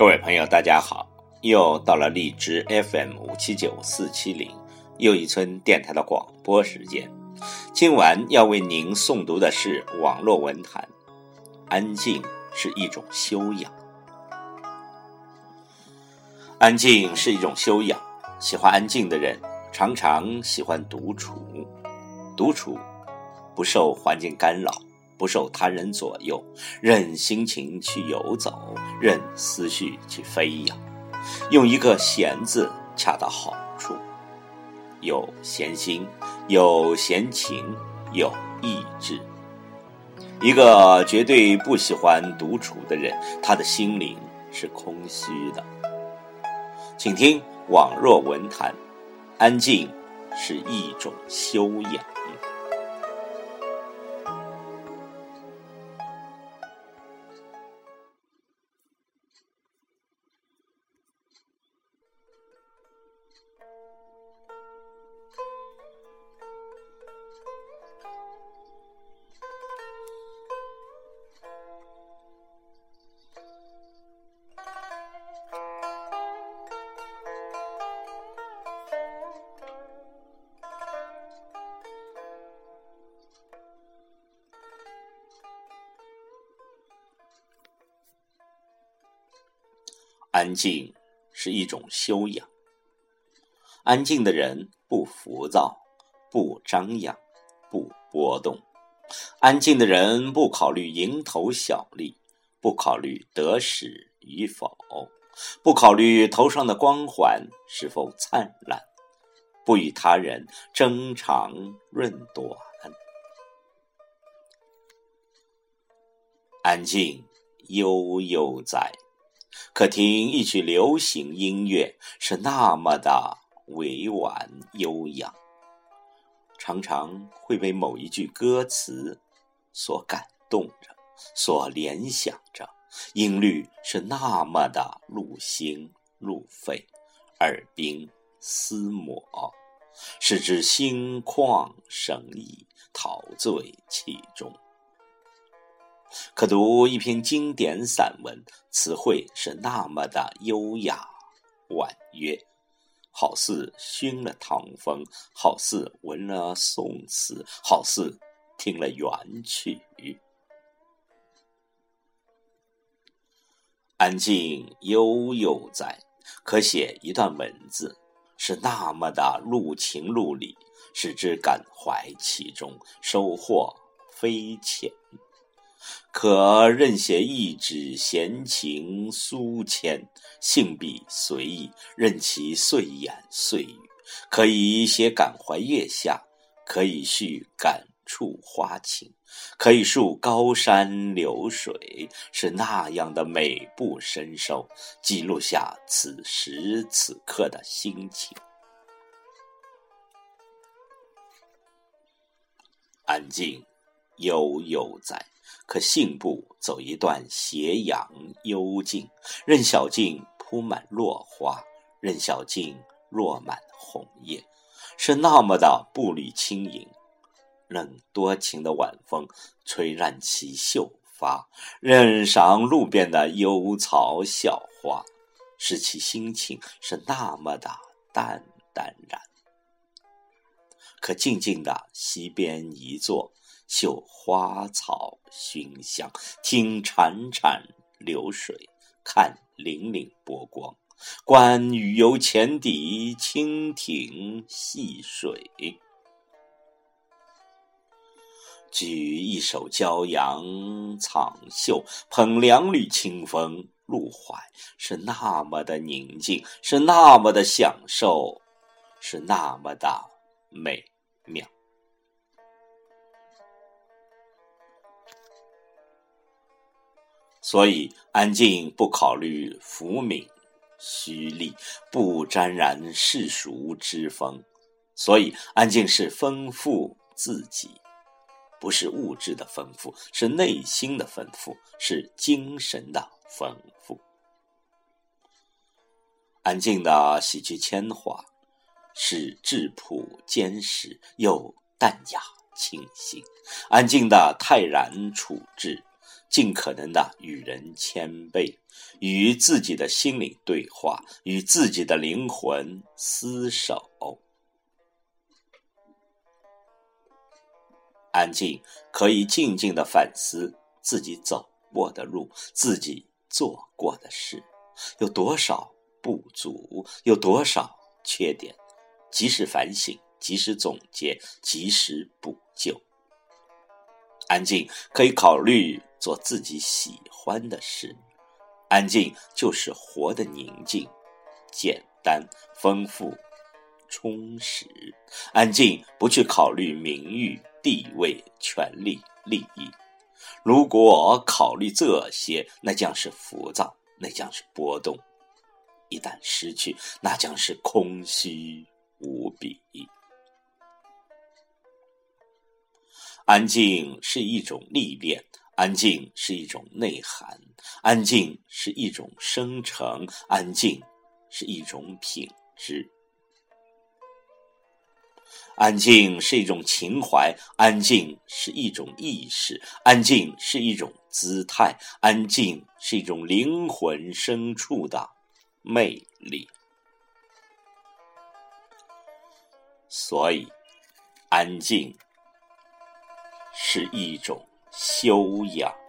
各位朋友，大家好！又到了荔枝 FM 五七九四七零又一村电台的广播时间。今晚要为您诵读的是网络文坛。安静是一种修养，安静是一种修养。喜欢安静的人，常常喜欢独处。独处，不受环境干扰。不受他人左右，任心情去游走，任思绪去飞扬，用一个“闲”字恰到好处，有闲心，有闲情，有意志。一个绝对不喜欢独处的人，他的心灵是空虚的。请听网络文坛，安静是一种修养。安静是一种修养。安静的人不浮躁，不张扬，不波动。安静的人不考虑蝇头小利，不考虑得失与否，不考虑头上的光环是否灿烂，不与他人争长论短。安静悠悠哉。可听一曲流行音乐，是那么的委婉悠扬，常常会被某一句歌词所感动着，所联想着，音律是那么的入心入肺，耳鬓厮磨，使之心旷神怡，陶醉其中。可读一篇经典散文，词汇是那么的优雅婉约，好似熏了唐风，好似闻了宋词，好似听了元曲。安静悠悠哉，可写一段文字，是那么的入情入理，使之感怀其中，收获非浅。可任写一纸闲情书签，性笔随意，任其碎言碎语。可以写感怀月下，可以叙感触花情，可以述高山流水，是那样的美不胜收，记录下此时此刻的心情。安静，悠悠哉。可信步走一段斜阳幽径，任小径铺满落花，任小径落满红叶，是那么的步履轻盈。任多情的晚风吹乱其秀发，任赏路边的幽草小花，使其心情是那么的淡淡然。可静静的溪边一坐。嗅花草熏香，听潺潺流水，看粼粼波光，观雨游浅底，蜻蜓戏水。举一首骄阳藏袖，捧两缕清风入怀，是那么的宁静，是那么的享受，是那么的美妙。所以，安静不考虑浮名虚利，不沾染世俗之风。所以，安静是丰富自己，不是物质的丰富，是内心的丰富，是精神的丰富。安静的洗去铅华，是质朴坚实又淡雅清新；安静的泰然处置。尽可能的与人谦卑，与自己的心灵对话，与自己的灵魂厮守。安静可以静静的反思自己走过的路，自己做过的事，有多少不足，有多少缺点，及时反省，及时总结，及时补救。安静可以考虑做自己喜欢的事，安静就是活的宁静、简单、丰富、充实。安静不去考虑名誉。地位、权力、利益，如果考虑这些，那将是浮躁，那将是波动。一旦失去，那将是空虚无比。安静是一种历练，安静是一种内涵，安静是一种生成，安静是一种品质。安静是一种情怀，安静是一种意识，安静是一种姿态，安静是一种灵魂深处的魅力。所以，安静是一种修养。